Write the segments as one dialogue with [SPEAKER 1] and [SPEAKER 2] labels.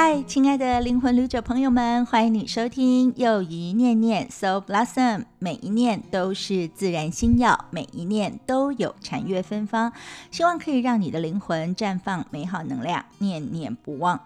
[SPEAKER 1] 嗨，亲爱的灵魂旅者朋友们，欢迎你收听又一念念 So Blossom。每一念都是自然心药，每一念都有禅悦芬芳，希望可以让你的灵魂绽放美好能量，念念不忘。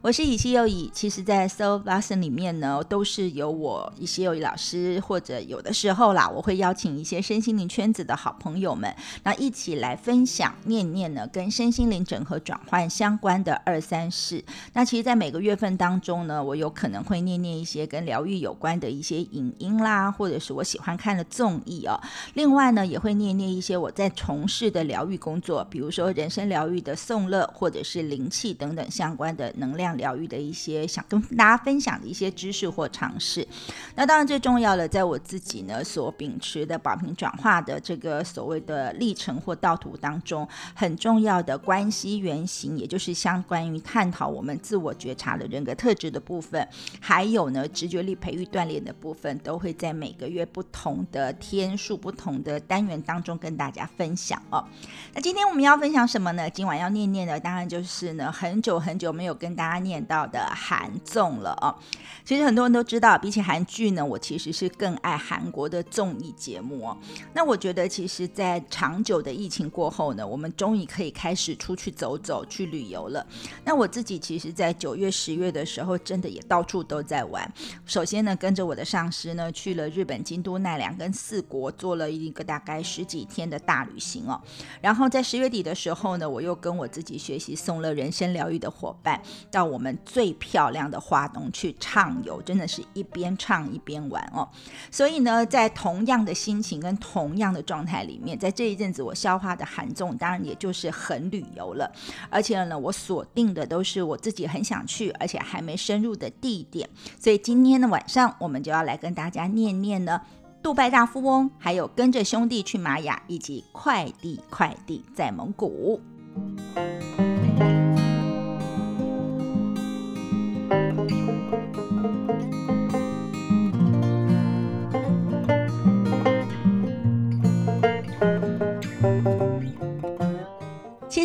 [SPEAKER 1] 我是以西又以，其实，在 So Blossom 里面呢，都是有我以西又以老师，或者有的时候啦，我会邀请一些身心灵圈子的好朋友们，那一起来分享念念呢跟身心灵整合转换相关的二三事。那其实，在每个月份当中呢，我有可能会念念一些跟疗愈有关的一些影音啦，或者是我喜欢看的综艺哦。另外呢，也会念念一些我在从事的疗愈工作，比如说人生疗愈的颂乐，或者是灵气等等相关的能量疗愈的一些想跟大家分享的一些知识或尝试。那当然最重要的，在我自己呢所秉持的保平转化的这个所谓的历程或道途当中，很重要的关系原型，也就是相关于探讨我们自我觉察的人格特质的部分，还有呢直觉力培育锻炼的部分，都会在每个月不同的天数、不同的单元当中跟大家分享哦。那今天我们要分享什么呢？今晚要念念的，当然就是呢很久很久没有跟大家念到的韩综了哦。其实很多人都知道，比起韩剧呢，我其实是更爱韩国的综艺节目哦。那我觉得，其实，在长久的疫情过后呢，我们终于可以开始出去走走、去旅游了。那我自己其实，在九九月、十月的时候，真的也到处都在玩。首先呢，跟着我的上司呢，去了日本京都、奈良跟四国，做了一个大概十几天的大旅行哦。然后在十月底的时候呢，我又跟我自己学习送了人生疗愈的伙伴，到我们最漂亮的花东去畅游，真的是一边唱一边玩哦。所以呢，在同样的心情跟同样的状态里面，在这一阵子我消化的寒重，当然也就是很旅游了。而且呢，我锁定的都是我自己很想去，而且还没深入的地点。所以今天的晚上，我们就要来跟大家念念呢，杜拜大富翁，还有跟着兄弟去玛雅，以及快递快递在蒙古。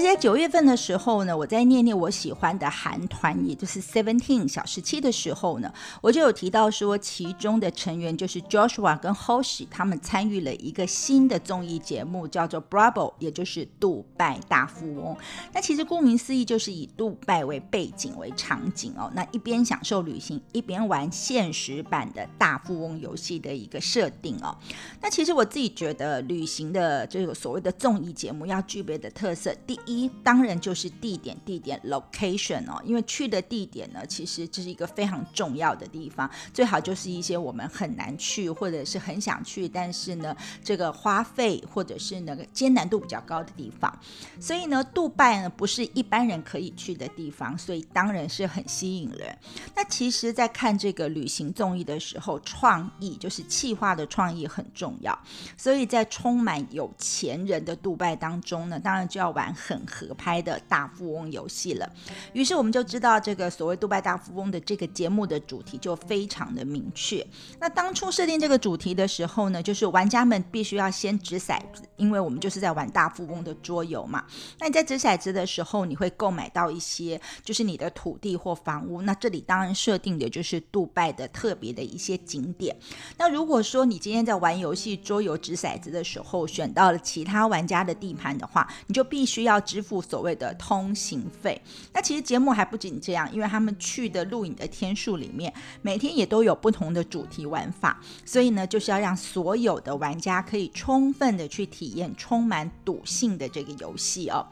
[SPEAKER 1] 在九月份的时候呢，我在念念我喜欢的韩团，也就是 Seventeen 小时期的时候呢，我就有提到说，其中的成员就是 Joshua 跟 Hoshi，他们参与了一个新的综艺节目，叫做 Bravo，也就是杜拜大富翁。那其实顾名思义，就是以杜拜为背景为场景哦，那一边享受旅行，一边玩现实版的大富翁游戏的一个设定哦。那其实我自己觉得，旅行的这个所谓的综艺节目要具备的特色，第一当然就是地点，地点 location 哦，因为去的地点呢，其实这是一个非常重要的地方，最好就是一些我们很难去或者是很想去，但是呢，这个花费或者是那个艰难度比较高的地方。所以呢，杜拜呢不是一般人可以去的地方，所以当然是很吸引人。那其实，在看这个旅行综艺的时候，创意就是企划的创意很重要，所以在充满有钱人的杜拜当中呢，当然就要玩。很合拍的大富翁游戏了，于是我们就知道这个所谓杜拜大富翁的这个节目的主题就非常的明确。那当初设定这个主题的时候呢，就是玩家们必须要先掷骰子，因为我们就是在玩大富翁的桌游嘛。那你在掷骰子的时候，你会购买到一些就是你的土地或房屋。那这里当然设定的就是杜拜的特别的一些景点。那如果说你今天在玩游戏桌游掷骰子的时候选到了其他玩家的地盘的话，你就必须要。支付所谓的通行费。那其实节目还不仅这样，因为他们去的录影的天数里面，每天也都有不同的主题玩法，所以呢，就是要让所有的玩家可以充分的去体验充满赌性的这个游戏哦。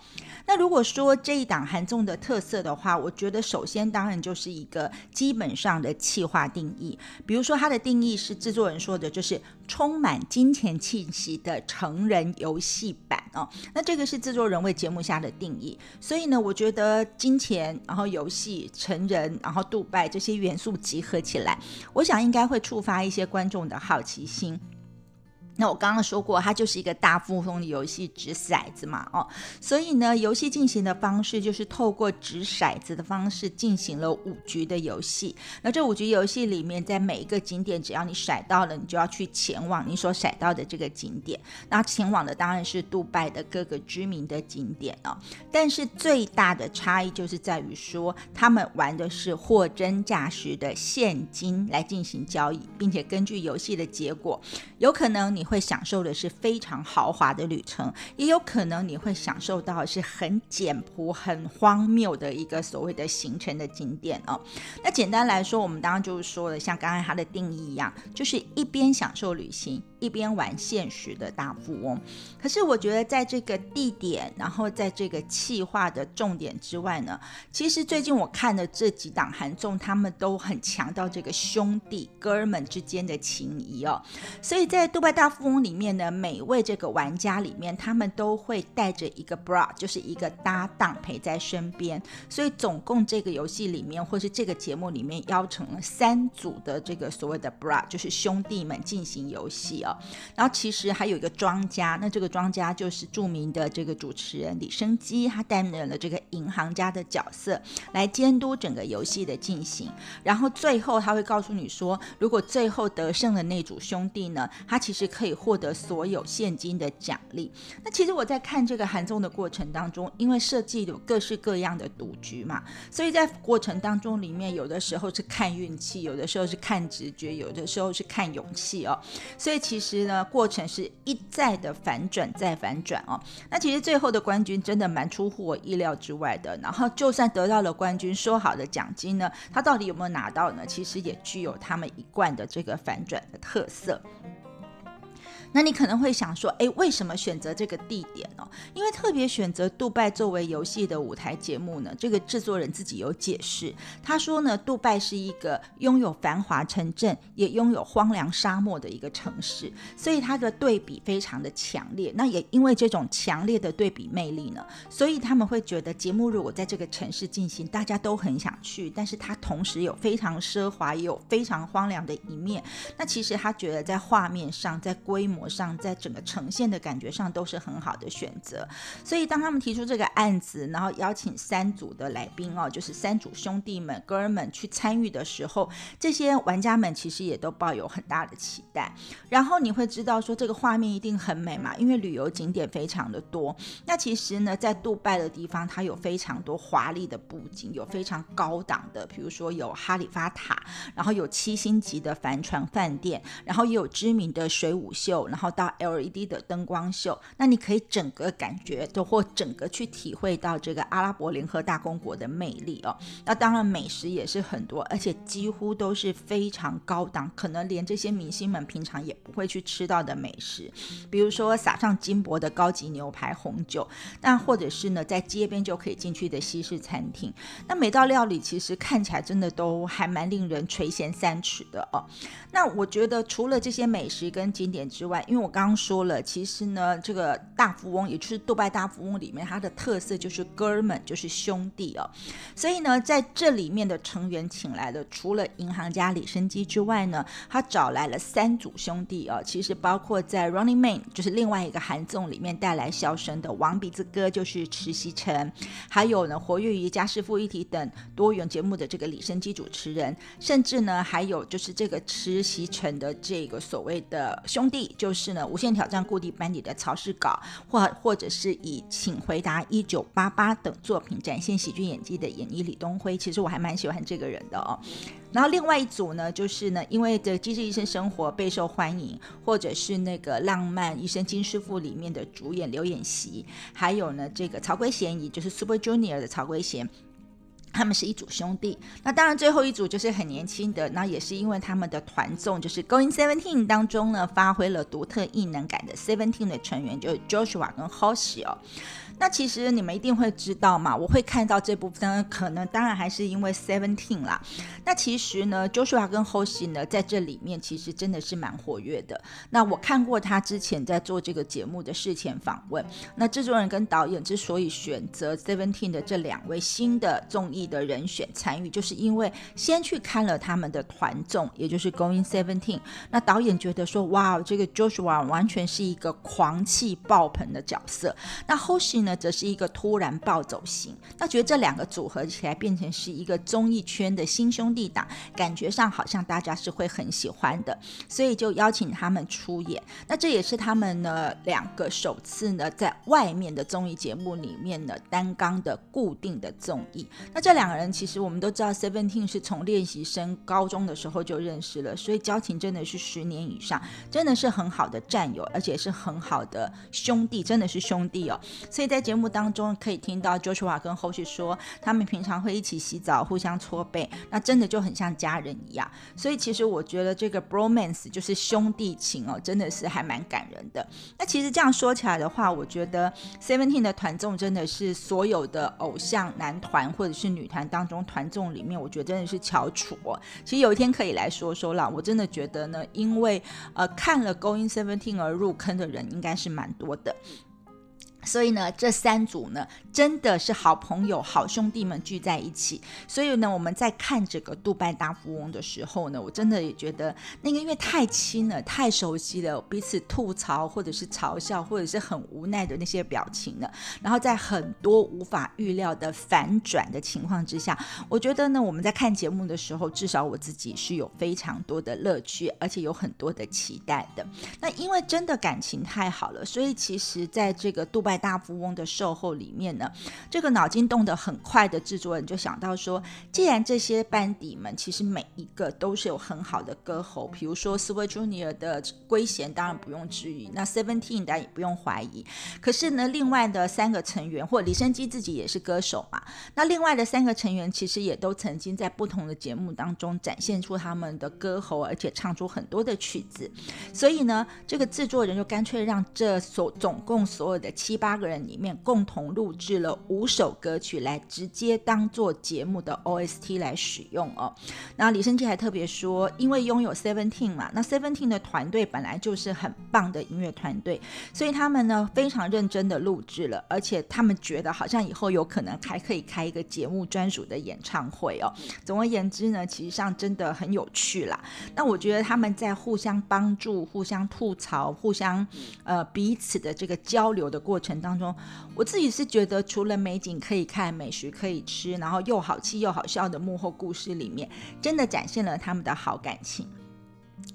[SPEAKER 1] 那如果说这一档韩综的特色的话，我觉得首先当然就是一个基本上的企划定义，比如说它的定义是制作人说的，就是充满金钱气息的成人游戏版哦。那这个是制作人为节目下的定义，所以呢，我觉得金钱、然后游戏、成人、然后杜拜这些元素集合起来，我想应该会触发一些观众的好奇心。那我刚刚说过，它就是一个大富翁的游戏，掷骰子嘛，哦，所以呢，游戏进行的方式就是透过掷骰子的方式进行了五局的游戏。那这五局游戏里面，在每一个景点，只要你甩到了，你就要去前往你所甩到的这个景点。那前往的当然是杜拜的各个知名的景点哦。但是最大的差异就是在于说，他们玩的是货真价实的现金来进行交易，并且根据游戏的结果，有可能你。会享受的是非常豪华的旅程，也有可能你会享受到是很简朴、很荒谬的一个所谓的行程的景点哦。那简单来说，我们刚刚就是说了，像刚才它的定义一样，就是一边享受旅行。一边玩现实的大富翁，可是我觉得在这个地点，然后在这个气化的重点之外呢，其实最近我看的这几档韩综，他们都很强调这个兄弟哥们之间的情谊哦。所以在杜拜大富翁里面呢，每位这个玩家里面，他们都会带着一个 bra，就是一个搭档陪在身边。所以总共这个游戏里面，或是这个节目里面，邀成了三组的这个所谓的 bra，就是兄弟们进行游戏。然后其实还有一个庄家，那这个庄家就是著名的这个主持人李生基，他担任了这个银行家的角色，来监督整个游戏的进行。然后最后他会告诉你说，如果最后得胜的那组兄弟呢，他其实可以获得所有现金的奖励。那其实我在看这个韩综的过程当中，因为设计有各式各样的赌局嘛，所以在过程当中里面，有的时候是看运气，有的时候是看直觉，有的时候是看勇气哦。所以其。其实呢，过程是一再的反转再反转哦。那其实最后的冠军真的蛮出乎我意料之外的。然后就算得到了冠军，说好的奖金呢，他到底有没有拿到呢？其实也具有他们一贯的这个反转的特色。那你可能会想说，哎，为什么选择这个地点呢？因为特别选择杜拜作为游戏的舞台节目呢，这个制作人自己有解释，他说呢，杜拜是一个拥有繁华城镇，也拥有荒凉沙漠的一个城市，所以它的对比非常的强烈。那也因为这种强烈的对比魅力呢，所以他们会觉得节目如果在这个城市进行，大家都很想去，但是它同时有非常奢华，也有非常荒凉的一面。那其实他觉得在画面上，在规模。上，在整个呈现的感觉上都是很好的选择，所以当他们提出这个案子，然后邀请三组的来宾哦，就是三组兄弟们、哥们去参与的时候，这些玩家们其实也都抱有很大的期待。然后你会知道说，这个画面一定很美嘛，因为旅游景点非常的多。那其实呢，在杜拜的地方，它有非常多华丽的布景，有非常高档的，比如说有哈利法塔，然后有七星级的帆船饭店，然后也有知名的水舞秀。然后到 LED 的灯光秀，那你可以整个感觉都或整个去体会到这个阿拉伯联合大公国的魅力哦。那当然美食也是很多，而且几乎都是非常高档，可能连这些明星们平常也不会去吃到的美食，比如说撒上金箔的高级牛排、红酒，那或者是呢在街边就可以进去的西式餐厅。那每道料理其实看起来真的都还蛮令人垂涎三尺的哦。那我觉得除了这些美食跟景点之外，因为我刚刚说了，其实呢，这个大富翁，也就是杜拜大富翁里面，它的特色就是哥们，就是兄弟哦。所以呢，在这里面的成员请来了，除了银行家李生基之外呢，他找来了三组兄弟哦。其实包括在 Running Man，就是另外一个韩综里面带来笑声的王鼻子哥，就是池锡辰，还有呢，活跃于家事夫一体等多元节目的这个李生基主持人，甚至呢，还有就是这个池锡辰的这个所谓的兄弟就。就是呢，无限挑战固定班底的曹世稿，或或者是以《请回答一九八八》等作品展现喜剧演技的演艺李东辉，其实我还蛮喜欢这个人的哦。然后另外一组呢，就是呢，因为的《机智医生生活》备受欢迎，或者是那个《浪漫医生金师傅》里面的主演刘演熙，还有呢这个曹圭贤，也就是 Super Junior 的曹圭贤。他们是一组兄弟，那当然最后一组就是很年轻的，那也是因为他们的团综就是 Going Seventeen 当中呢，发挥了独特异能感的 Seventeen 的成员，就是 Joshua 跟 Hoshi 哦。那其实你们一定会知道嘛，我会看到这部分，可能当然还是因为 Seventeen 啦。那其实呢，Joshua 跟 Hoshi 呢，在这里面其实真的是蛮活跃的。那我看过他之前在做这个节目的事前访问，那制作人跟导演之所以选择 Seventeen 的这两位新的综艺的人选参与，就是因为先去看了他们的团综，也就是 Going Seventeen。那导演觉得说，哇，这个 Joshua 完全是一个狂气爆棚的角色。那 Hoshi 呢，则是一个突然暴走型。那觉得这两个组合起来，变成是一个综艺圈的新兄弟档，感觉上好像大家是会很喜欢的，所以就邀请他们出演。那这也是他们呢两个首次呢在外面的综艺节目里面呢单纲的固定的综艺。那这两个人其实我们都知道，Seventeen 是从练习生高中的时候就认识了，所以交情真的是十年以上，真的是很好的战友，而且是很好的兄弟，真的是兄弟哦。所以在在节目当中可以听到 Joshua 跟后续说，他们平常会一起洗澡，互相搓背，那真的就很像家人一样。所以其实我觉得这个 bromance 就是兄弟情哦，真的是还蛮感人的。那其实这样说起来的话，我觉得 Seventeen 的团综真的是所有的偶像男团或者是女团当中团综里面，我觉得真的是翘楚。其实有一天可以来说说了，我真的觉得呢，因为呃看了 Going Seventeen 而入坑的人应该是蛮多的。所以呢，这三组呢，真的是好朋友、好兄弟们聚在一起。所以呢，我们在看这个《杜拜大富翁》的时候呢，我真的也觉得那个因为太亲了、太熟悉了，彼此吐槽或者是嘲笑，或者是很无奈的那些表情呢，然后在很多无法预料的反转的情况之下，我觉得呢，我们在看节目的时候，至少我自己是有非常多的乐趣，而且有很多的期待的。那因为真的感情太好了，所以其实在这个杜拜。大富翁的售后里面呢，这个脑筋动得很快的制作人就想到说，既然这些班底们其实每一个都是有很好的歌喉，比如说 Super Junior 的圭贤当然不用质疑，那 Seventeen 大家也不用怀疑。可是呢，另外的三个成员或李生基自己也是歌手嘛，那另外的三个成员其实也都曾经在不同的节目当中展现出他们的歌喉，而且唱出很多的曲子。所以呢，这个制作人就干脆让这所总共所有的七八。八个人里面共同录制了五首歌曲，来直接当做节目的 OST 来使用哦。那李生基还特别说，因为拥有 Seventeen 嘛，那 Seventeen 的团队本来就是很棒的音乐团队，所以他们呢非常认真的录制了，而且他们觉得好像以后有可能还可以开一个节目专属的演唱会哦。总而言之呢，其实上真的很有趣啦。那我觉得他们在互相帮助、互相吐槽、互相呃彼此的这个交流的过程。程当中，我自己是觉得，除了美景可以看、美食可以吃，然后又好气又好笑的幕后故事里面，真的展现了他们的好感情。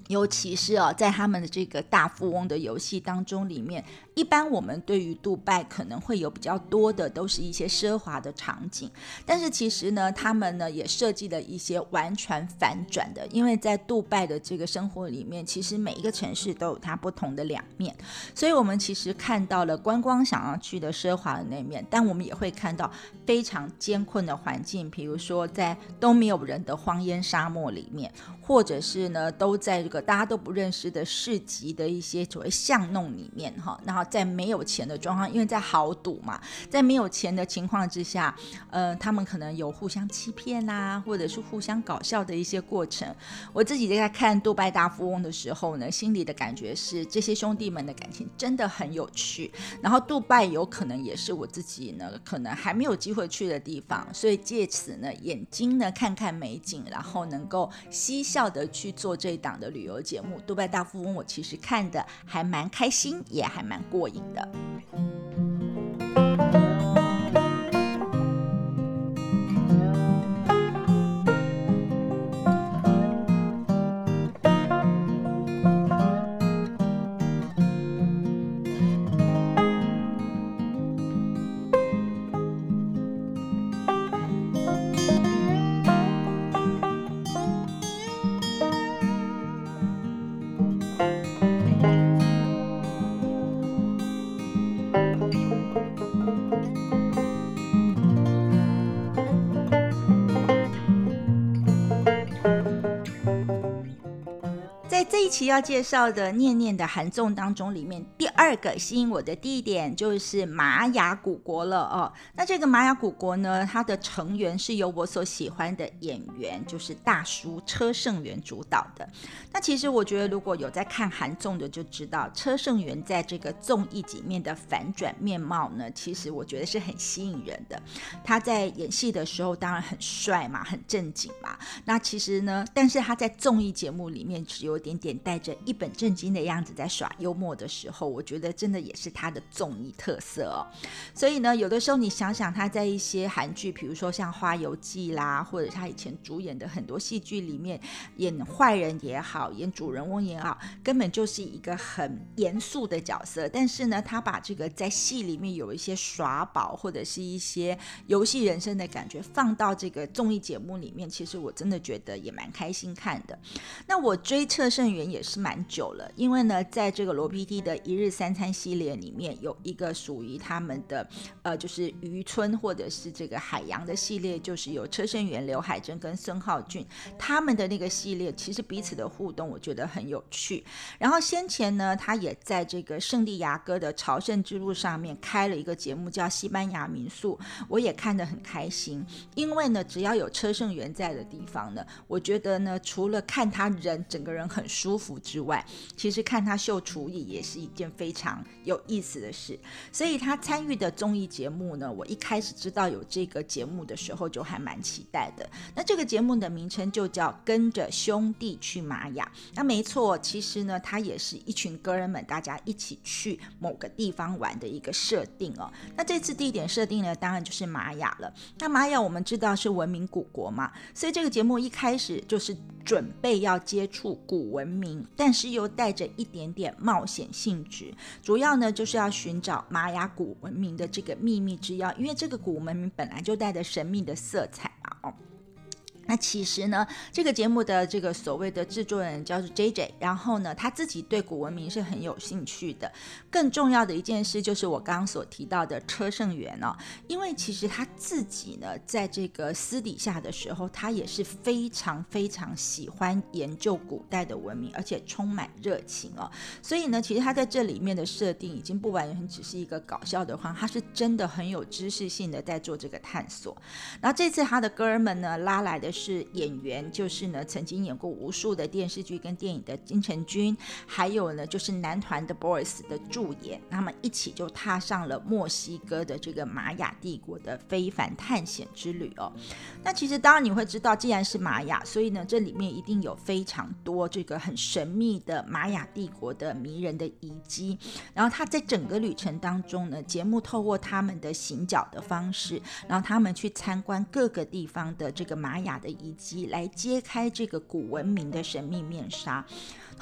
[SPEAKER 1] 尤其是哦，在他们的这个大富翁的游戏当中，里面一般我们对于杜拜可能会有比较多的都是一些奢华的场景，但是其实呢，他们呢也设计了一些完全反转的，因为在杜拜的这个生活里面，其实每一个城市都有它不同的两面，所以我们其实看到了观光想要去的奢华的那面，但我们也会看到非常艰困的环境，比如说在都没有人的荒烟沙漠里面，或者是呢都在这。个大家都不认识的市集的一些所谓巷弄里面哈，然后在没有钱的状况，因为在豪赌嘛，在没有钱的情况之下，呃，他们可能有互相欺骗呐，或者是互相搞笑的一些过程。我自己在看《杜拜大富翁》的时候呢，心里的感觉是这些兄弟们的感情真的很有趣。然后杜拜有可能也是我自己呢，可能还没有机会去的地方，所以借此呢，眼睛呢看看美景，然后能够嬉笑的去做这一档的。旅游节目《杜拜大富翁》，我其实看的还蛮开心，也还蛮过瘾的。期要介绍的《念念的韩综》当中，里面第二个吸引我的地点就是玛雅古国了哦。那这个玛雅古国呢，它的成员是由我所喜欢的演员，就是大叔车胜元主导的。那其实我觉得，如果有在看韩综的就知道，车胜元在这个综艺里面的反转面貌呢，其实我觉得是很吸引人的。他在演戏的时候当然很帅嘛，很正经嘛。那其实呢，但是他在综艺节目里面只有点点带着一本正经的样子在耍幽默的时候，我觉得真的也是他的综艺特色哦。所以呢，有的时候你想想他在一些韩剧，比如说像《花游记》啦，或者他以前主演的很多戏剧里面演坏人也好，演主人翁也好，根本就是一个很严肃的角色。但是呢，他把这个在戏里面有一些耍宝或者是一些游戏人生的感觉放到这个综艺节目里面，其实我真的觉得也蛮开心看的。那我追车胜元也是蛮久了，因为呢，在这个罗 PD 的一日三三餐系列里面有一个属于他们的呃，就是渔村或者是这个海洋的系列，就是有车胜元、刘海珍跟孙浩俊他们的那个系列，其实彼此的互动我觉得很有趣。然后先前呢，他也在这个圣地亚哥的朝圣之路上面开了一个节目，叫《西班牙民宿》，我也看得很开心。因为呢，只要有车胜元在的地方呢，我觉得呢，除了看他人整个人很舒服之外，其实看他秀厨艺也是一件非常有意思的事。所以他参与的综艺节目呢，我一开始知道有这个节目的时候就还蛮期待的。那这个节目的名称就叫《跟着兄弟去玛雅》。那没错，其实呢，他也是一群哥人们大家一起去某个地方玩的一个设定哦。那这次地点设定呢，当然就是玛雅了。那玛雅我们知道是文明古国嘛，所以这个节目一开始就是准备要接触古文明，但是又带着一点点冒险性质。主要呢就是要寻找玛雅古文明的这个秘密之钥，因为这个古文明本来就带着神秘的色彩嘛，哦。那其实呢，这个节目的这个所谓的制作人叫做 J J，然后呢，他自己对古文明是很有兴趣的。更重要的一件事就是我刚刚所提到的车胜元哦，因为其实他自己呢，在这个私底下的时候，他也是非常非常喜欢研究古代的文明，而且充满热情哦。所以呢，其实他在这里面的设定已经不完全只是一个搞笑的话，他是真的很有知识性的在做这个探索。然后这次他的哥们呢拉来的。是是演员，就是呢，曾经演过无数的电视剧跟电影的金城君，还有呢，就是男团的 Boys 的助演，他们一起就踏上了墨西哥的这个玛雅帝国的非凡探险之旅哦。那其实当然你会知道，既然是玛雅，所以呢，这里面一定有非常多这个很神秘的玛雅帝国的迷人的遗迹。然后他在整个旅程当中呢，节目透过他们的行脚的方式，然后他们去参观各个地方的这个玛雅。的以及来揭开这个古文明的神秘面纱。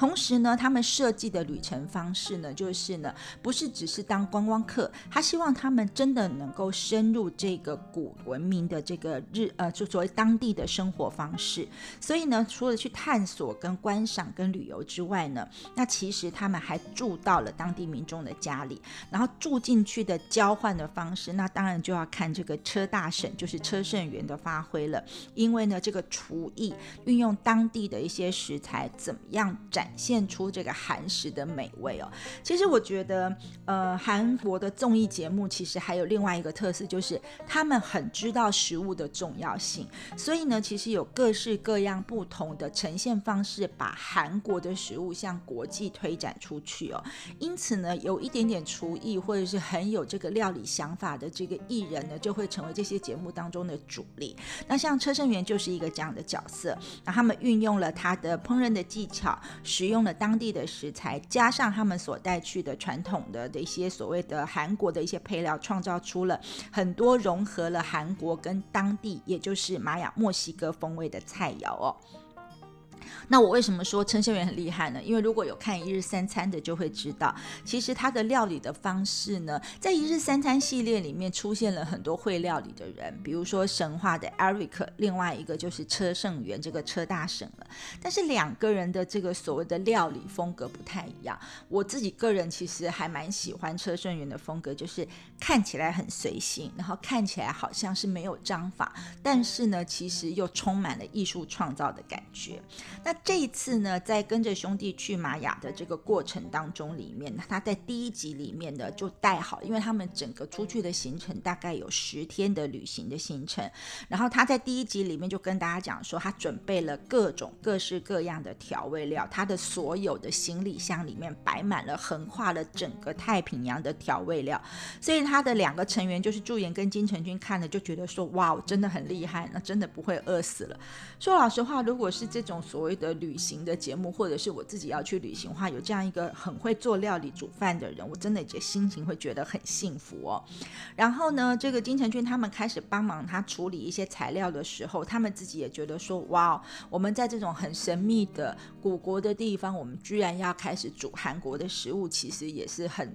[SPEAKER 1] 同时呢，他们设计的旅程方式呢，就是呢，不是只是当观光客，他希望他们真的能够深入这个古文明的这个日呃，就作为当地的生活方式。所以呢，除了去探索、跟观赏、跟旅游之外呢，那其实他们还住到了当地民众的家里，然后住进去的交换的方式，那当然就要看这个车大婶，就是车胜元的发挥了。因为呢，这个厨艺运用当地的一些食材，怎么样展。现出这个韩食的美味哦。其实我觉得，呃，韩国的综艺节目其实还有另外一个特色，就是他们很知道食物的重要性。所以呢，其实有各式各样不同的呈现方式，把韩国的食物向国际推展出去哦。因此呢，有一点点厨艺或者是很有这个料理想法的这个艺人呢，就会成为这些节目当中的主力。那像车胜元就是一个这样的角色。那他们运用了他的烹饪的技巧。使用了当地的食材，加上他们所带去的传统的的一些所谓的韩国的一些配料，创造出了很多融合了韩国跟当地，也就是玛雅墨西哥风味的菜肴哦。那我为什么说陈秀元很厉害呢？因为如果有看一日三餐的，就会知道，其实他的料理的方式呢，在一日三餐系列里面出现了很多会料理的人，比如说神话的 Eric，另外一个就是车胜元这个车大神了。但是两个人的这个所谓的料理风格不太一样。我自己个人其实还蛮喜欢车胜元的风格，就是看起来很随性，然后看起来好像是没有章法，但是呢，其实又充满了艺术创造的感觉。那那这一次呢，在跟着兄弟去玛雅的这个过程当中，里面他在第一集里面呢就带好，因为他们整个出去的行程大概有十天的旅行的行程，然后他在第一集里面就跟大家讲说，他准备了各种各式各样的调味料，他的所有的行李箱里面摆满了横跨了整个太平洋的调味料，所以他的两个成员就是祝妍跟金城君看了就觉得说，哇，真的很厉害，那真的不会饿死了。说老实话，如果是这种所谓的旅行的节目，或者是我自己要去旅行的话，有这样一个很会做料理、煮饭的人，我真的也心情会觉得很幸福哦。然后呢，这个金城俊他们开始帮忙他处理一些材料的时候，他们自己也觉得说，哇，我们在这种很神秘的古国的地方，我们居然要开始煮韩国的食物，其实也是很。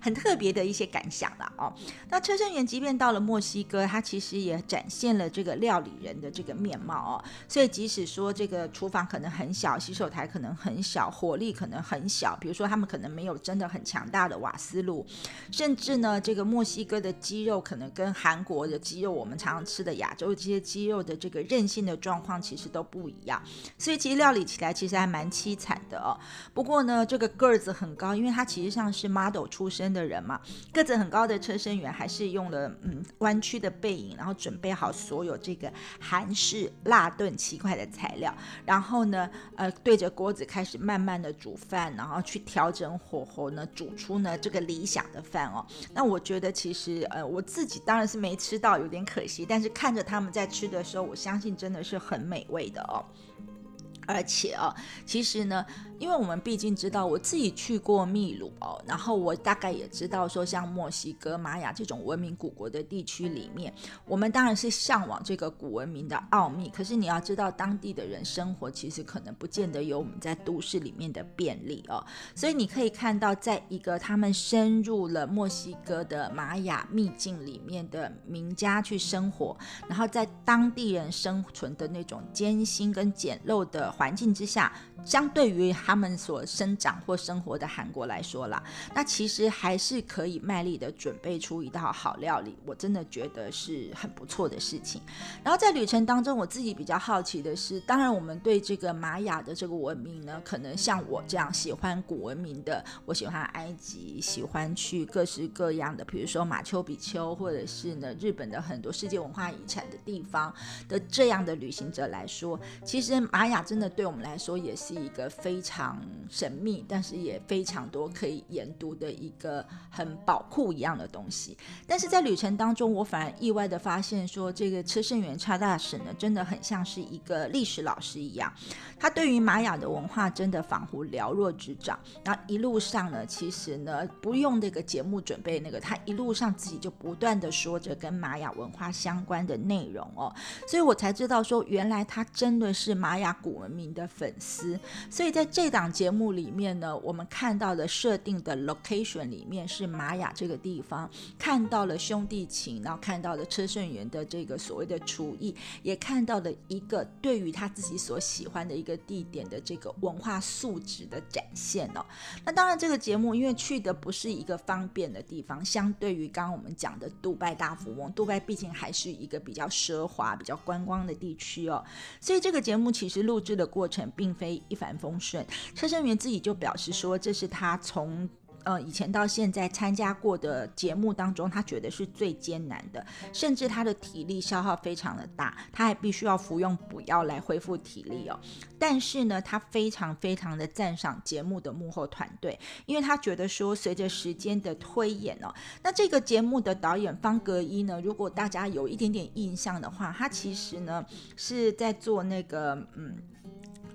[SPEAKER 1] 很特别的一些感想了哦。那车胜元即便到了墨西哥，他其实也展现了这个料理人的这个面貌哦。所以即使说这个厨房可能很小，洗手台可能很小，火力可能很小，比如说他们可能没有真的很强大的瓦斯炉，甚至呢，这个墨西哥的鸡肉可能跟韩国的鸡肉，我们常常吃的亚洲这些鸡肉的这个韧性的状况其实都不一样。所以其实料理起来其实还蛮凄惨的哦。不过呢，这个个子很高，因为他其实上是 model 出身。的人嘛，个子很高的车身员还是用了嗯弯曲的背影，然后准备好所有这个韩式辣炖七块的材料，然后呢，呃，对着锅子开始慢慢的煮饭，然后去调整火候呢，煮出呢这个理想的饭哦。那我觉得其实呃我自己当然是没吃到，有点可惜，但是看着他们在吃的时候，我相信真的是很美味的哦。而且啊，其实呢。因为我们毕竟知道，我自己去过秘鲁哦，然后我大概也知道说，像墨西哥、玛雅这种文明古国的地区里面，我们当然是向往这个古文明的奥秘。可是你要知道，当地的人生活其实可能不见得有我们在都市里面的便利哦。所以你可以看到，在一个他们深入了墨西哥的玛雅秘境里面的名家去生活，然后在当地人生存的那种艰辛跟简陋的环境之下。相对于他们所生长或生活的韩国来说啦，那其实还是可以卖力的准备出一道好料理，我真的觉得是很不错的事情。然后在旅程当中，我自己比较好奇的是，当然我们对这个玛雅的这个文明呢，可能像我这样喜欢古文明的，我喜欢埃及，喜欢去各式各样的，比如说马丘比丘，或者是呢日本的很多世界文化遗产的地方的这样的旅行者来说，其实玛雅真那对我们来说也是。是一个非常神秘，但是也非常多可以研读的一个很宝库一样的东西。但是在旅程当中，我反而意外的发现，说这个车胜元差大使呢，真的很像是一个历史老师一样，他对于玛雅的文化真的仿佛了若指掌。然后一路上呢，其实呢不用那个节目准备那个，他一路上自己就不断的说着跟玛雅文化相关的内容哦，所以我才知道说，原来他真的是玛雅古文明的粉丝。所以在这档节目里面呢，我们看到的设定的 location 里面是玛雅这个地方，看到了兄弟情，然后看到了车胜元的这个所谓的厨艺，也看到了一个对于他自己所喜欢的一个地点的这个文化素质的展现哦。那当然，这个节目因为去的不是一个方便的地方，相对于刚刚我们讲的杜拜大富翁，杜拜毕竟还是一个比较奢华、比较观光的地区哦，所以这个节目其实录制的过程并非。一帆风顺，车胜元自己就表示说，这是他从呃以前到现在参加过的节目当中，他觉得是最艰难的，甚至他的体力消耗非常的大，他还必须要服用补药来恢复体力哦。但是呢，他非常非常的赞赏节目的幕后团队，因为他觉得说，随着时间的推演哦，那这个节目的导演方格一呢，如果大家有一点点印象的话，他其实呢是在做那个嗯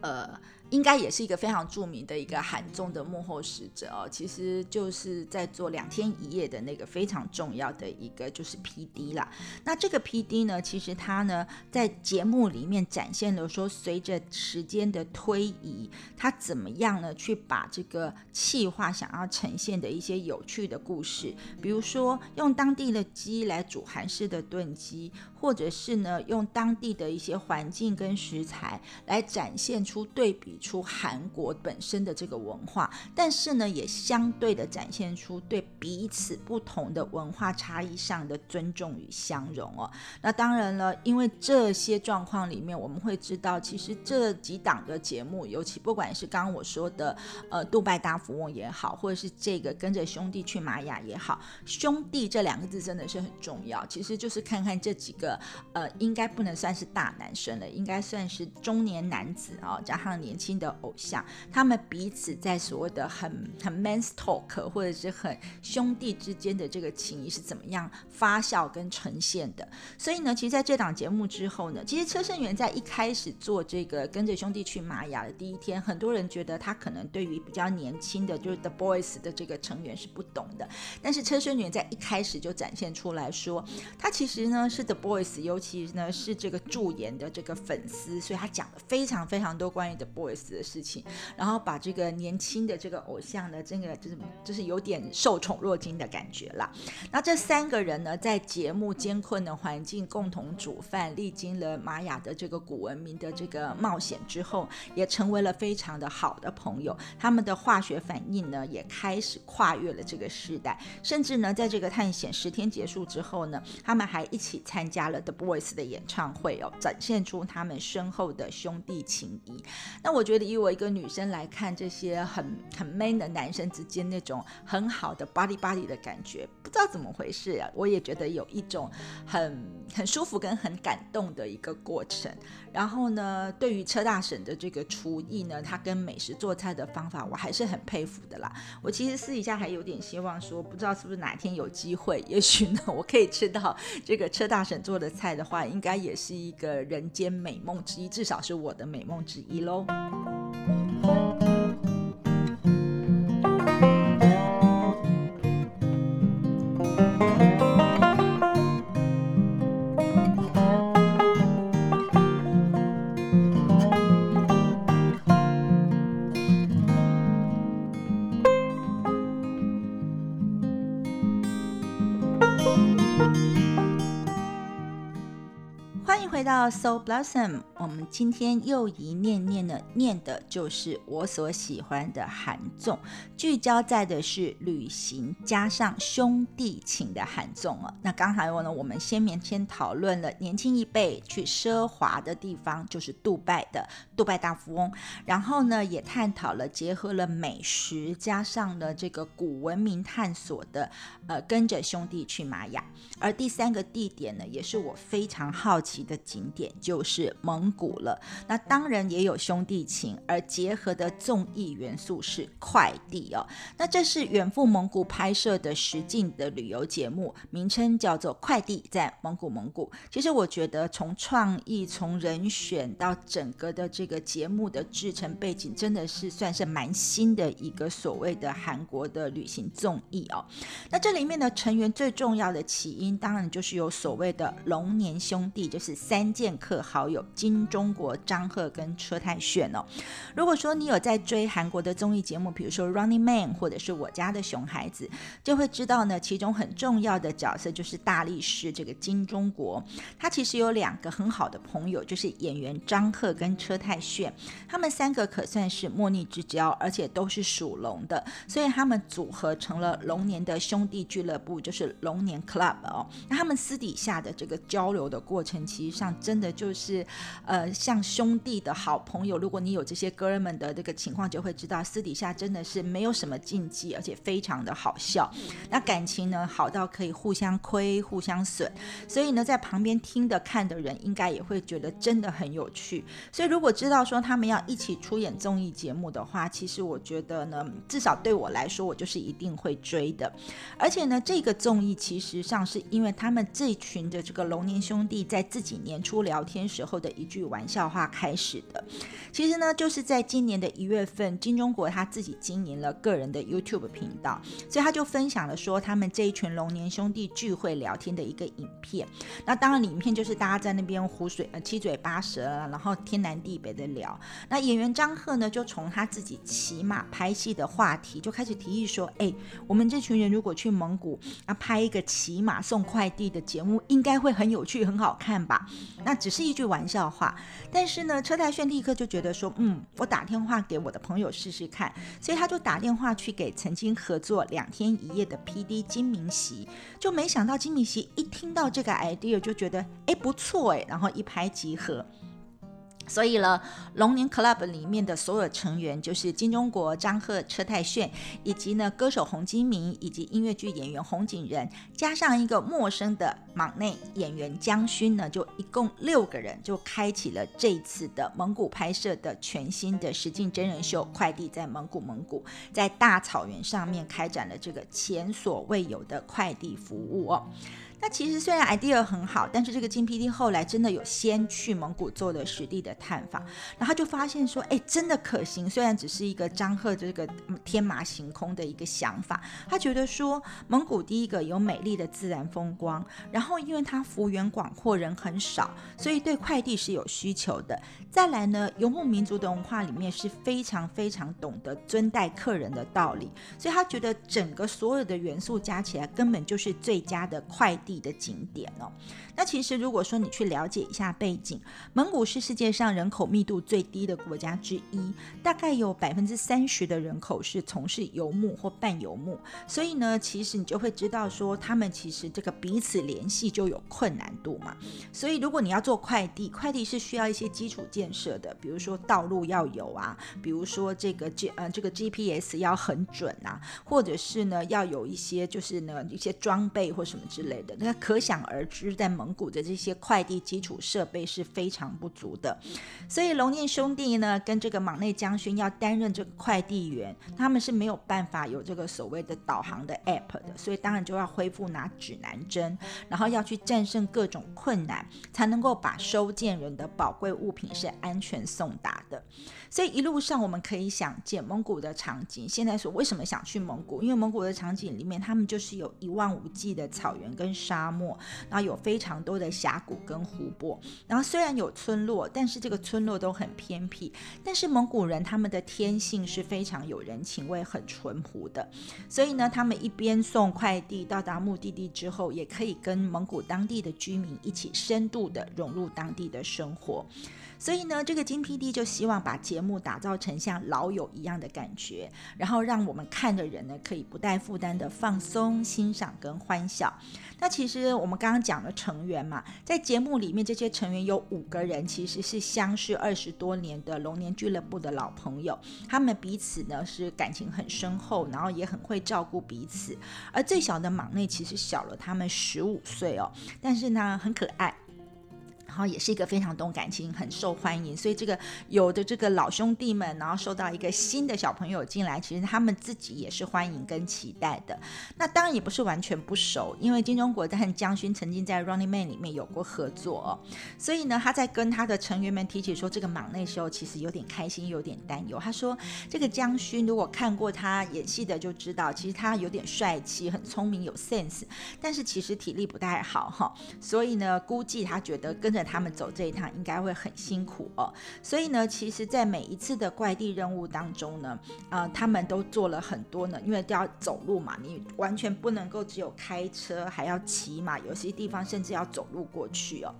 [SPEAKER 1] 呃。应该也是一个非常著名的一个韩综的幕后使者哦，其实就是在做两天一夜的那个非常重要的一个就是 P D 啦。那这个 P D 呢，其实他呢在节目里面展现了说，随着时间的推移，他怎么样呢去把这个气化想要呈现的一些有趣的故事，比如说用当地的鸡来煮韩式的炖鸡，或者是呢用当地的一些环境跟食材来展现出对比。出韩国本身的这个文化，但是呢，也相对的展现出对彼此不同的文化差异上的尊重与相容哦。那当然了，因为这些状况里面，我们会知道，其实这几档的节目，尤其不管是刚刚我说的呃杜拜大富翁也好，或者是这个跟着兄弟去玛雅也好，兄弟这两个字真的是很重要。其实就是看看这几个呃，应该不能算是大男生了，应该算是中年男子啊，加上年轻的偶像，他们彼此在所谓的很很 man's talk 或者是很兄弟之间的这个情谊是怎么样发酵跟呈现的。所以呢，其实在这档节目之后呢，其实车胜元在一开始做这个跟着兄弟去玛雅的第一天，很多人觉得他可能对于比较年轻的就是 The Boys 的这个成员是不懂的。但是车胜元在一开始就展现出来说，他其实呢是 The Boys，尤其呢是这个驻颜的这个粉丝，所以他讲了非常非常多关于 The Boys 的事情，然后把这个年轻的这个偶像呢，这个就是就是有点受宠若惊的感觉了。那这三个人呢，在节目艰困的环境共同煮饭，历经了玛雅的这个古文明的这个冒险之后，也成为了非常的好的朋友。他们的化学反应呢，也开始跨越了这个时代。甚至呢，在这个探险十天结束之后呢，他们还一起参加了 The Boys 的演唱会哦，展现出他们深厚的兄弟情谊。那我觉得，以我一个女生来看，这些很很 man 的男生之间那种很好的 body body 的感觉，不知道怎么回事啊，我也觉得有一种很。很舒服跟很感动的一个过程。然后呢，对于车大婶的这个厨艺呢，他跟美食做菜的方法，我还是很佩服的啦。我其实私底下还有点希望说，不知道是不是哪天有机会，也许呢，我可以吃到这个车大婶做做的菜的话，应该也是一个人间美梦之一，至少是我的美梦之一喽。到 So Blossom，我们今天又一念念的念的就是我所喜欢的韩综，聚焦在的是旅行加上兄弟情的韩综哦。那刚才我呢，我们先面先讨论了年轻一辈去奢华的地方，就是杜拜的杜拜大富翁，然后呢也探讨了结合了美食加上了这个古文明探索的，呃，跟着兄弟去玛雅。而第三个地点呢，也是我非常好奇的。景点就是蒙古了，那当然也有兄弟情，而结合的综艺元素是快递哦。那这是远赴蒙古拍摄的实境的旅游节目，名称叫做《快递在蒙古》。蒙古其实我觉得从创意、从人选到整个的这个节目的制成背景，真的是算是蛮新的一个所谓的韩国的旅行综艺哦。那这里面的成员最重要的起因，当然就是有所谓的龙年兄弟，就是三。剑客好友金钟国、张赫跟车太铉哦。如果说你有在追韩国的综艺节目，比如说《Running Man》或者是我家的熊孩子，就会知道呢，其中很重要的角色就是大力士这个金钟国。他其实有两个很好的朋友，就是演员张赫跟车太铉，他们三个可算是莫逆之交，而且都是属龙的，所以他们组合成了龙年的兄弟俱乐部，就是龙年 Club 哦。那他们私底下的这个交流的过程，其实上。真的就是，呃，像兄弟的好朋友。如果你有这些哥们的这个情况，就会知道私底下真的是没有什么禁忌，而且非常的好笑。那感情呢，好到可以互相亏、互相损。所以呢，在旁边听的、看的人，应该也会觉得真的很有趣。所以如果知道说他们要一起出演综艺节目的话，其实我觉得呢，至少对我来说，我就是一定会追的。而且呢，这个综艺其实上是因为他们这群的这个龙年兄弟在自己年。初聊天时候的一句玩笑话开始的，其实呢，就是在今年的一月份，金钟国他自己经营了个人的 YouTube 频道，所以他就分享了说他们这一群龙年兄弟聚会聊天的一个影片。那当然，影片就是大家在那边胡水呃七嘴八舌，然后天南地北的聊。那演员张赫呢，就从他自己骑马拍戏的话题就开始提议说：“哎，我们这群人如果去蒙古啊拍一个骑马送快递的节目，应该会很有趣、很好看吧？”，那只是一句玩笑话。但是呢，车太炫立刻就觉得说，嗯，我打电话给我的朋友试试看，所以他就打电话去给曾经合作两天一夜的 P.D. 金明熙，就没想到金明熙一听到这个 idea 就觉得，哎，不错哎，然后一拍即合。所以呢，龙年 Club 里面的所有成员，就是金钟国、张赫、车太铉，以及呢歌手洪金明，以及音乐剧演员洪景仁，加上一个陌生的忙内演员江勋呢，就一共六个人，就开启了这一次的蒙古拍摄的全新的实境真人秀《快递在蒙古》。蒙古在大草原上面开展了这个前所未有的快递服务哦。那其实虽然 idea 很好，但是这个金 PD 后来真的有先去蒙古做了实地的探访，然后他就发现说，哎，真的可行。虽然只是一个张赫这个天马行空的一个想法，他觉得说蒙古第一个有美丽的自然风光，然后因为它幅员广阔，人很少，所以对快递是有需求的。再来呢，游牧民族的文化里面是非常非常懂得尊待客人的道理，所以他觉得整个所有的元素加起来，根本就是最佳的快。递的景点哦，那其实如果说你去了解一下背景，蒙古是世界上人口密度最低的国家之一，大概有百分之三十的人口是从事游牧或半游牧，所以呢，其实你就会知道说，他们其实这个彼此联系就有困难度嘛。所以如果你要做快递，快递是需要一些基础建设的，比如说道路要有啊，比如说这个 G 呃这个 GPS 要很准啊，或者是呢要有一些就是呢一些装备或什么之类的。那可想而知，在蒙古的这些快递基础设备是非常不足的，所以龙念兄弟呢，跟这个莽内将军要担任这个快递员，他们是没有办法有这个所谓的导航的 app 的，所以当然就要恢复拿指南针，然后要去战胜各种困难，才能够把收件人的宝贵物品是安全送达的。所以一路上我们可以想见蒙古的场景。现在说为什么想去蒙古？因为蒙古的场景里面，他们就是有一望无际的草原跟沙漠，然后有非常多的峡谷跟湖泊。然后虽然有村落，但是这个村落都很偏僻。但是蒙古人他们的天性是非常有人情味、很淳朴的。所以呢，他们一边送快递到达目的地之后，也可以跟蒙古当地的居民一起深度的融入当地的生活。所以呢，这个金 PD 就希望把节目打造成像老友一样的感觉，然后让我们看的人呢可以不带负担的放松、欣赏跟欢笑。那其实我们刚刚讲的成员嘛，在节目里面这些成员有五个人，其实是相识二十多年的龙年俱乐部的老朋友，他们彼此呢是感情很深厚，然后也很会照顾彼此。而最小的莽内其实小了他们十五岁哦，但是呢很可爱。然后也是一个非常懂感情、很受欢迎，所以这个有的这个老兄弟们，然后收到一个新的小朋友进来，其实他们自己也是欢迎跟期待的。那当然也不是完全不熟，因为金钟国在和江勋曾经在《Running Man》里面有过合作，所以呢，他在跟他的成员们提起说这个忙那时候，其实有点开心，有点担忧。他说这个江勋如果看过他演戏的就知道，其实他有点帅气、很聪明、有 sense，但是其实体力不太好哈。所以呢，估计他觉得跟着。他们走这一趟应该会很辛苦哦，所以呢，其实，在每一次的快递任务当中呢，啊，他们都做了很多呢，因为都要走路嘛，你完全不能够只有开车，还要骑马，有些地方甚至要走路过去哦。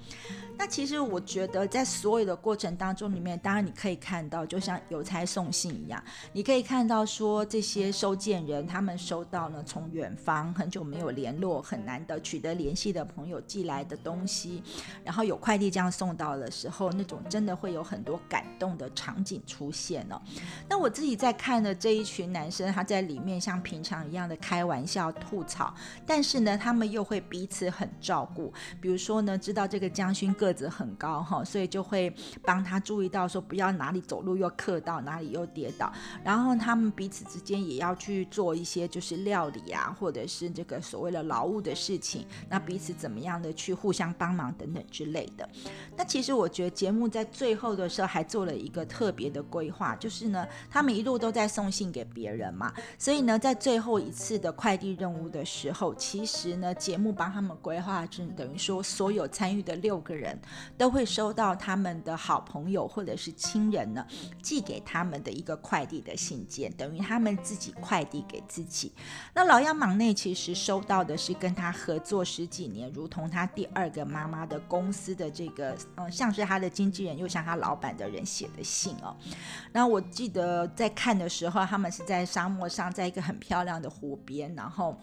[SPEAKER 1] 那其实我觉得，在所有的过程当中里面，当然你可以看到，就像邮差送信一样，你可以看到说这些收件人他们收到呢，从远方很久没有联络、很难得取得联系的朋友寄来的东西，然后有快。快递这样送到的时候，那种真的会有很多感动的场景出现哦。那我自己在看的这一群男生，他在里面像平常一样的开玩笑吐槽，但是呢，他们又会彼此很照顾。比如说呢，知道这个将军个子很高哈，所以就会帮他注意到说不要哪里走路又磕到，哪里又跌倒。然后他们彼此之间也要去做一些就是料理啊，或者是这个所谓的劳务的事情。那彼此怎么样的去互相帮忙等等之类的。那其实我觉得节目在最后的时候还做了一个特别的规划，就是呢，他们一路都在送信给别人嘛，所以呢，在最后一次的快递任务的时候，其实呢，节目帮他们规划，就等于说所有参与的六个人都会收到他们的好朋友或者是亲人呢寄给他们的一个快递的信件，等于他们自己快递给自己。那老杨忙内其实收到的是跟他合作十几年，如同他第二个妈妈的公司的。这个，嗯，像是他的经纪人又像他老板的人写的信哦。然后我记得在看的时候，他们是在沙漠上，在一个很漂亮的湖边，然后。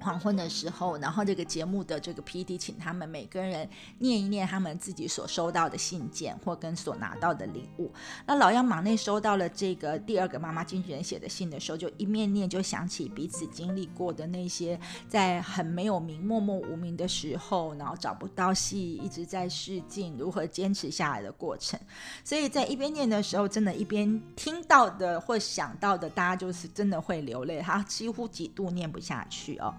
[SPEAKER 1] 黄昏的时候，然后这个节目的这个 P.D. 请他们每个人念一念他们自己所收到的信件或跟所拿到的礼物。那老杨忙内收到了这个第二个妈妈经纪人写的信的时候，就一面念就想起彼此经历过的那些在很没有名、默默无名的时候，然后找不到戏，一直在试镜，如何坚持下来的过程。所以在一边念的时候，真的，一边听到的或想到的，大家就是真的会流泪，他几乎几度念不下去哦。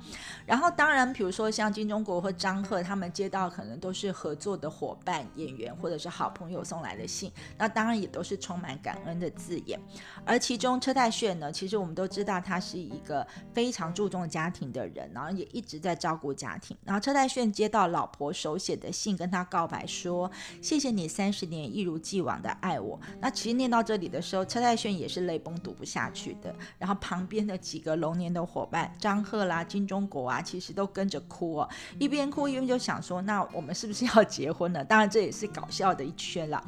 [SPEAKER 1] 然后，当然，比如说像金钟国或张赫，他们接到可能都是合作的伙伴、演员或者是好朋友送来的信，那当然也都是充满感恩的字眼。而其中车太铉呢，其实我们都知道他是一个非常注重家庭的人，然后也一直在照顾家庭。然后车太铉接到老婆手写的信，跟他告白说：“谢谢你三十年一如既往的爱我。”那其实念到这里的时候，车太铉也是泪崩读不下去的。然后旁边的几个龙年的伙伴，张赫啦、金钟。国啊，其实都跟着哭哦，一边哭一边就想说，那我们是不是要结婚了？当然这也是搞笑的一圈了。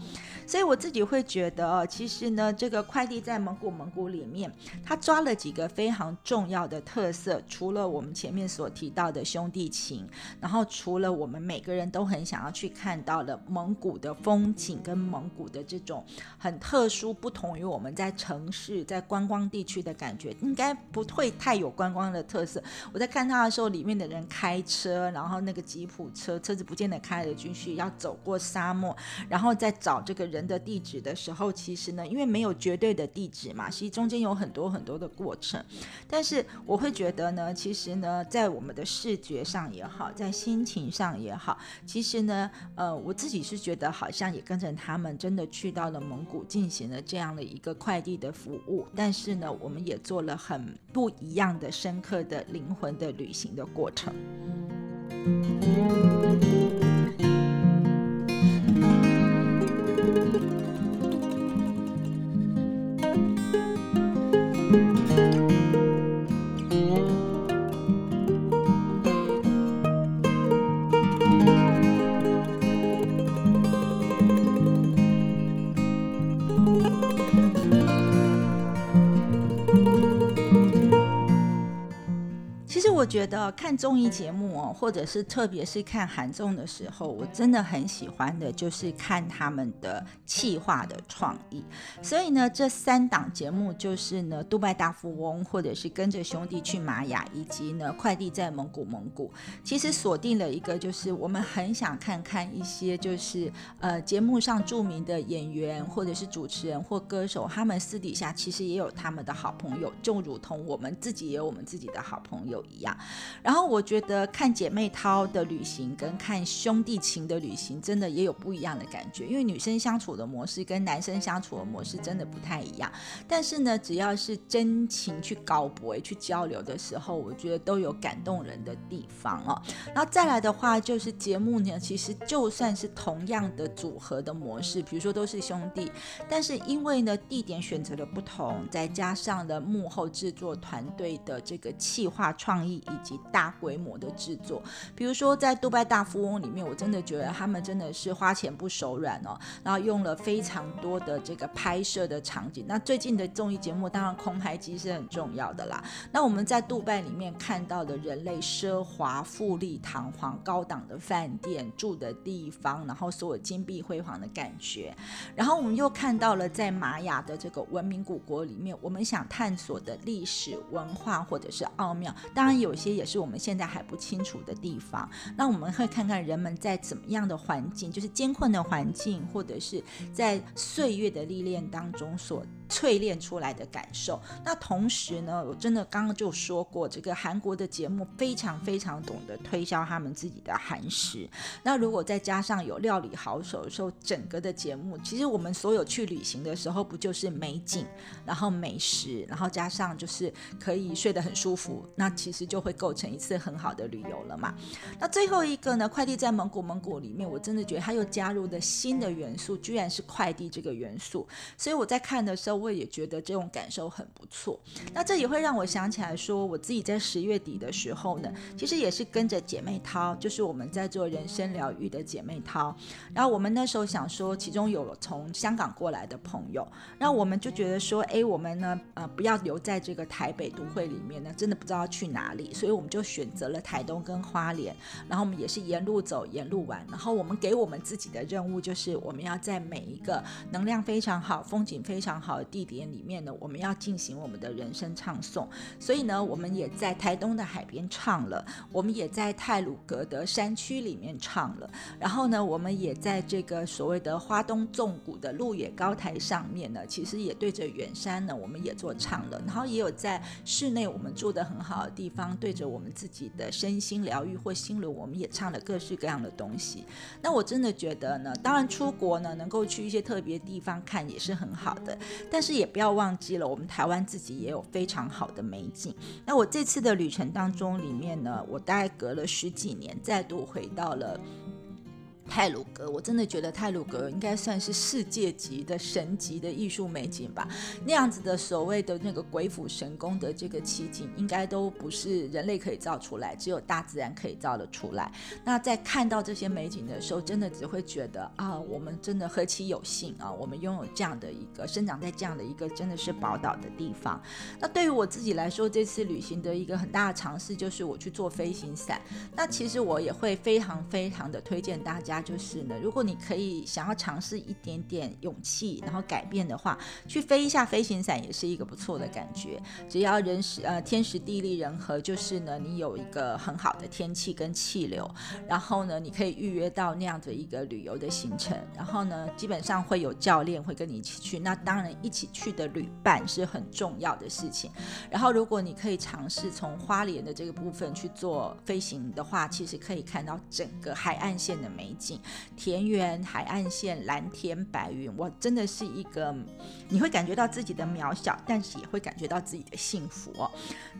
[SPEAKER 1] 所以我自己会觉得，其实呢，这个快递在蒙古蒙古里面，他抓了几个非常重要的特色，除了我们前面所提到的兄弟情，然后除了我们每个人都很想要去看到的蒙古的风景跟蒙古的这种很特殊，不同于我们在城市在观光地区的感觉，应该不会太有观光的特色。我在看。看他的时候里面的人开车，然后那个吉普车车子不见得开了进去，要走过沙漠，然后再找这个人的地址的时候，其实呢，因为没有绝对的地址嘛，其实中间有很多很多的过程。但是我会觉得呢，其实呢，在我们的视觉上也好，在心情上也好，其实呢，呃，我自己是觉得好像也跟着他们真的去到了蒙古，进行了这样的一个快递的服务。但是呢，我们也做了很不一样的、深刻的灵魂的。旅行的过程。觉得看综艺节目哦，或者是特别是看韩综的时候，我真的很喜欢的，就是看他们的气化的创意。所以呢，这三档节目就是呢，《杜拜大富翁》，或者是跟着兄弟去玛雅，以及呢，快递在蒙古蒙古。其实锁定了一个，就是我们很想看看一些，就是呃，节目上著名的演员，或者是主持人或歌手，他们私底下其实也有他们的好朋友，就如同我们自己也有我们自己的好朋友一样。然后我觉得看姐妹淘的旅行跟看兄弟情的旅行，真的也有不一样的感觉。因为女生相处的模式跟男生相处的模式真的不太一样。但是呢，只要是真情去搞博、去交流的时候，我觉得都有感动人的地方哦。然后再来的话，就是节目呢，其实就算是同样的组合的模式，比如说都是兄弟，但是因为呢地点选择的不同，再加上了幕后制作团队的这个企划创意。以及大规模的制作，比如说在《杜拜大富翁》里面，我真的觉得他们真的是花钱不手软哦，然后用了非常多的这个拍摄的场景。那最近的综艺节目，当然空拍机是很重要的啦。那我们在杜拜里面看到的人类奢华、富丽堂皇、高档的饭店住的地方，然后所有金碧辉煌的感觉，然后我们又看到了在玛雅的这个文明古国里面，我们想探索的历史文化或者是奥妙，当然有。些也是我们现在还不清楚的地方，那我们会看看人们在怎么样的环境，就是艰困的环境，或者是在岁月的历练当中所。淬炼出来的感受。那同时呢，我真的刚刚就说过，这个韩国的节目非常非常懂得推销他们自己的韩食。那如果再加上有料理好手的时候，整个的节目，其实我们所有去旅行的时候，不就是美景，然后美食，然后加上就是可以睡得很舒服，那其实就会构成一次很好的旅游了嘛。那最后一个呢，快递在蒙古蒙古里面，我真的觉得它又加入的新的元素，居然是快递这个元素。所以我在看的时候。我也觉得这种感受很不错。那这也会让我想起来说，我自己在十月底的时候呢，其实也是跟着姐妹涛，就是我们在做人生疗愈的姐妹涛。然后我们那时候想说，其中有从香港过来的朋友，然后我们就觉得说，哎，我们呢，呃，不要留在这个台北都会里面呢，真的不知道去哪里，所以我们就选择了台东跟花莲。然后我们也是沿路走，沿路玩。然后我们给我们自己的任务就是，我们要在每一个能量非常好、风景非常好的地点里面呢，我们要进行我们的人生唱诵。所以呢，我们也在台东的海边唱了，我们也在泰鲁格的山区里面唱了。然后呢，我们也在这个所谓的花东纵谷的鹿野高台上面呢，其实也对着远山呢，我们也做唱了。然后也有在室内我们住的很好的地方，对着我们自己的身心疗愈或心轮，我们也唱了各式各样的东西。那我真的觉得呢，当然出国呢，能够去一些特别地方看也是很好的，但是也不要忘记了，我们台湾自己也有非常好的美景。那我这次的旅程当中里面呢，我大概隔了十几年，再度回到了。泰鲁格，我真的觉得泰鲁格应该算是世界级的神级的艺术美景吧。那样子的所谓的那个鬼斧神工的这个奇景，应该都不是人类可以造出来，只有大自然可以造得出来。那在看到这些美景的时候，真的只会觉得啊，我们真的何其有幸啊，我们拥有这样的一个生长在这样的一个真的是宝岛的地方。那对于我自己来说，这次旅行的一个很大的尝试就是我去做飞行伞。那其实我也会非常非常的推荐大家。就是呢，如果你可以想要尝试一点点勇气，然后改变的话，去飞一下飞行伞也是一个不错的感觉。只要人时呃天时地利人和，就是呢你有一个很好的天气跟气流，然后呢你可以预约到那样的一个旅游的行程，然后呢基本上会有教练会跟你一起去。那当然一起去的旅伴是很重要的事情。然后如果你可以尝试从花莲的这个部分去做飞行的话，其实可以看到整个海岸线的美。田园、海岸线、蓝天白云，我真的是一个，你会感觉到自己的渺小，但是也会感觉到自己的幸福。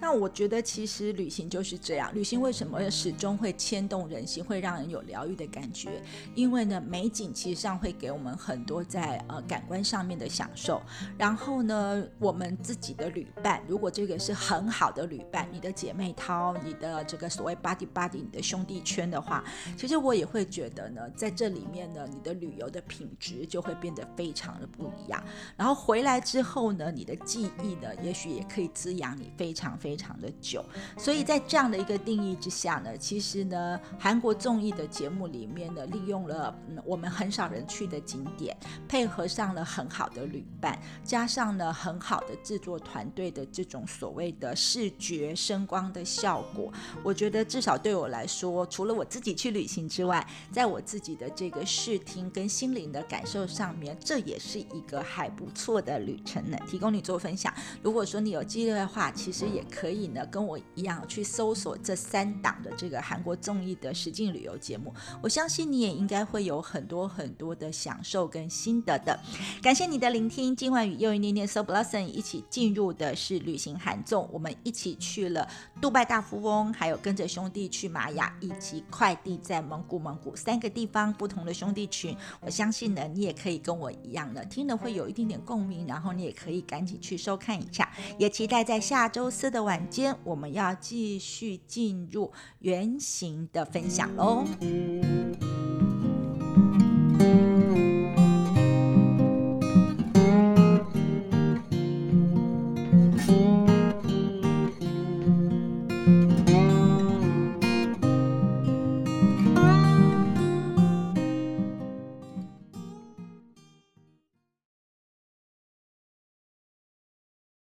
[SPEAKER 1] 那我觉得其实旅行就是这样，旅行为什么始终会牵动人心，会让人有疗愈的感觉？因为呢，美景其实上会给我们很多在呃感官上面的享受。然后呢，我们自己的旅伴，如果这个是很好的旅伴，你的姐妹淘，你的这个所谓 body body，你的兄弟圈的话，其实我也会觉得呢。在这里面呢，你的旅游的品质就会变得非常的不一样。然后回来之后呢，你的记忆呢，也许也可以滋养你非常非非常的久。所以在这样的一个定义之下呢，其实呢，韩国综艺的节目里面呢，利用了我们很少人去的景点，配合上了很好的旅伴，加上了很好的制作团队的这种所谓的视觉声光的效果，我觉得至少对我来说，除了我自己去旅行之外，在我自己的这个视听跟心灵的感受上面，这也是一个还不错的旅程呢，提供你做分享。如果说你有机会的话，其实也可可以呢，跟我一样去搜索这三档的这个韩国综艺的实境旅游节目，我相信你也应该会有很多很多的享受跟心得的。感谢你的聆听，今晚与又一念念 So Blossom 一起进入的是旅行韩综，我们一起去了杜拜大富翁，还有跟着兄弟去玛雅，以及快递在蒙古蒙古三个地。方不同的兄弟群，我相信呢，你也可以跟我一样的听了会有一点点共鸣，然后你也可以赶紧去收看一下，也期待在下周四的晚晚间，我们要继续进入圆形的分享喽。